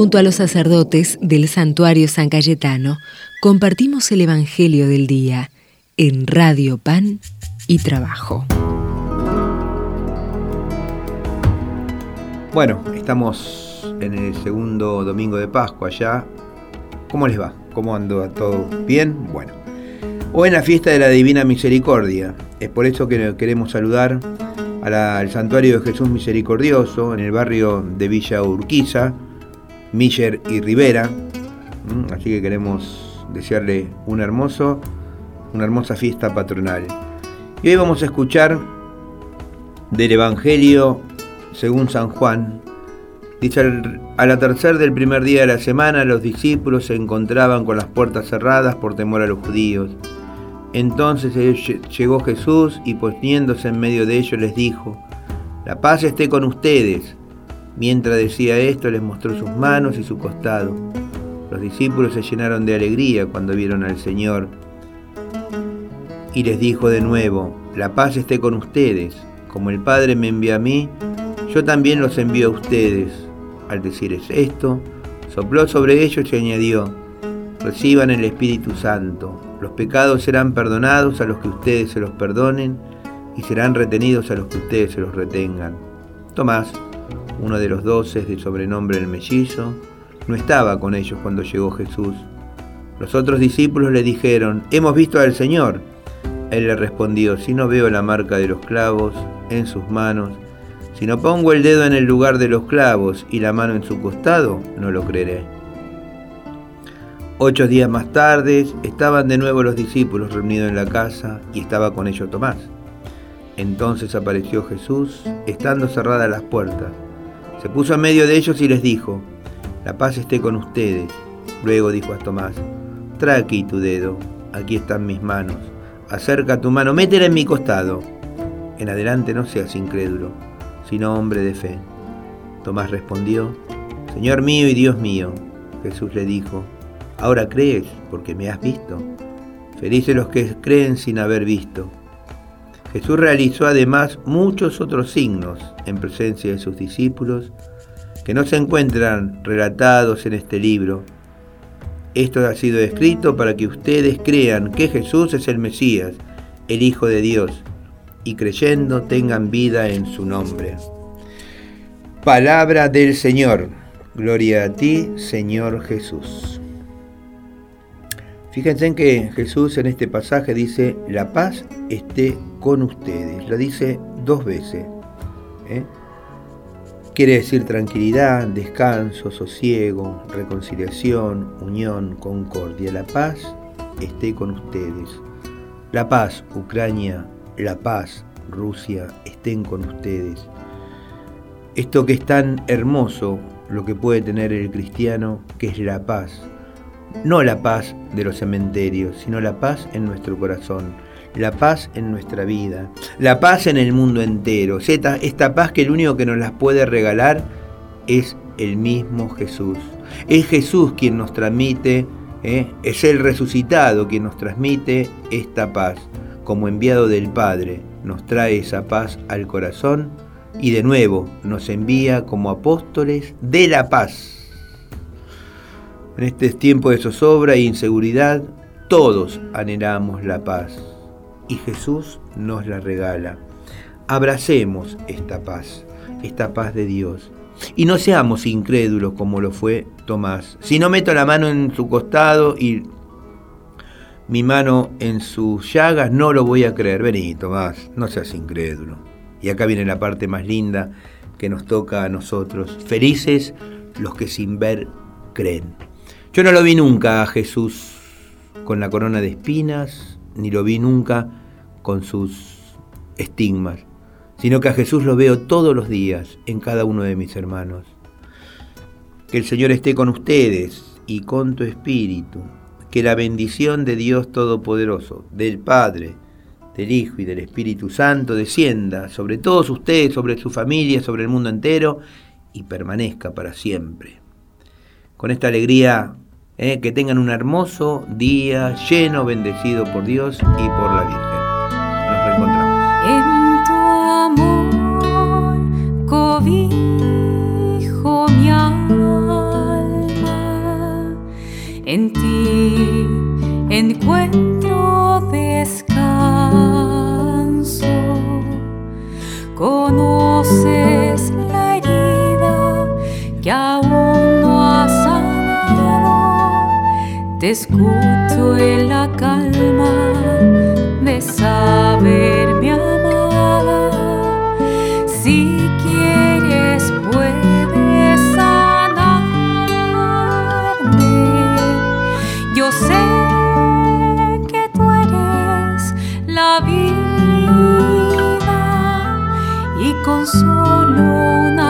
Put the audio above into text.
Junto a los sacerdotes del santuario San Cayetano, compartimos el Evangelio del Día en Radio Pan y Trabajo. Bueno, estamos en el segundo domingo de Pascua ya. ¿Cómo les va? ¿Cómo ando todo? ¿Bien? Bueno. Hoy en la fiesta de la Divina Misericordia. Es por eso que queremos saludar al Santuario de Jesús Misericordioso en el barrio de Villa Urquiza, Miller y Rivera. Así que queremos desearle un hermoso, una hermosa fiesta patronal. Y hoy vamos a escuchar del Evangelio según San Juan. Dice, a la tercera del primer día de la semana los discípulos se encontraban con las puertas cerradas por temor a los judíos. Entonces llegó Jesús y poniéndose en medio de ellos les dijo, La paz esté con ustedes. Mientras decía esto, les mostró sus manos y su costado. Los discípulos se llenaron de alegría cuando vieron al Señor. Y les dijo de nuevo, la paz esté con ustedes. Como el Padre me envía a mí, yo también los envío a ustedes. Al decir esto, sopló sobre ellos y añadió, reciban el Espíritu Santo. Los pecados serán perdonados a los que ustedes se los perdonen y serán retenidos a los que ustedes se los retengan. Tomás, uno de los doce de sobrenombre el mellizo, no estaba con ellos cuando llegó Jesús. Los otros discípulos le dijeron, hemos visto al Señor. Él le respondió, si no veo la marca de los clavos en sus manos, si no pongo el dedo en el lugar de los clavos y la mano en su costado, no lo creeré. Ocho días más tarde estaban de nuevo los discípulos reunidos en la casa y estaba con ellos Tomás. Entonces apareció Jesús, estando cerradas las puertas se puso en medio de ellos y les dijo, la paz esté con ustedes. Luego dijo a Tomás, trae aquí tu dedo, aquí están mis manos. Acerca tu mano, métela en mi costado. En adelante no seas incrédulo, sino hombre de fe. Tomás respondió, Señor mío y Dios mío. Jesús le dijo, ahora crees porque me has visto. Felices los que creen sin haber visto. Jesús realizó además muchos otros signos en presencia de sus discípulos que no se encuentran relatados en este libro. Esto ha sido escrito para que ustedes crean que Jesús es el Mesías, el Hijo de Dios, y creyendo tengan vida en su nombre. Palabra del Señor. Gloria a ti, Señor Jesús. Fíjense en que Jesús en este pasaje dice, la paz esté con ustedes. Lo dice dos veces. ¿eh? Quiere decir tranquilidad, descanso, sosiego, reconciliación, unión, concordia. La paz esté con ustedes. La paz, Ucrania, la paz, Rusia, estén con ustedes. Esto que es tan hermoso, lo que puede tener el cristiano, que es la paz no la paz de los cementerios, sino la paz en nuestro corazón, la paz en nuestra vida, la paz en el mundo entero. Esta, esta paz que el único que nos las puede regalar es el mismo Jesús. Es Jesús quien nos transmite, ¿eh? es el resucitado quien nos transmite esta paz. Como enviado del Padre, nos trae esa paz al corazón y de nuevo nos envía como apóstoles de la paz en este tiempo de zozobra e inseguridad, todos anhelamos la paz y Jesús nos la regala. Abracemos esta paz, esta paz de Dios. Y no seamos incrédulos como lo fue Tomás. Si no meto la mano en su costado y mi mano en sus llagas, no lo voy a creer. Vení, Tomás, no seas incrédulo. Y acá viene la parte más linda que nos toca a nosotros. Felices los que sin ver creen. Yo no lo vi nunca a Jesús con la corona de espinas, ni lo vi nunca con sus estigmas, sino que a Jesús lo veo todos los días en cada uno de mis hermanos. Que el Señor esté con ustedes y con tu espíritu. Que la bendición de Dios Todopoderoso, del Padre, del Hijo y del Espíritu Santo descienda sobre todos ustedes, sobre su familia, sobre el mundo entero y permanezca para siempre. Con esta alegría eh, que tengan un hermoso día lleno, bendecido por Dios y por la Virgen. Nos reencontramos. En tu amor cobijo mi alma. en ti encuentro descanso. Conoces Te escucho en la calma de saberme amada. Si quieres puedes sanarme. Yo sé que tú eres la vida y con solo una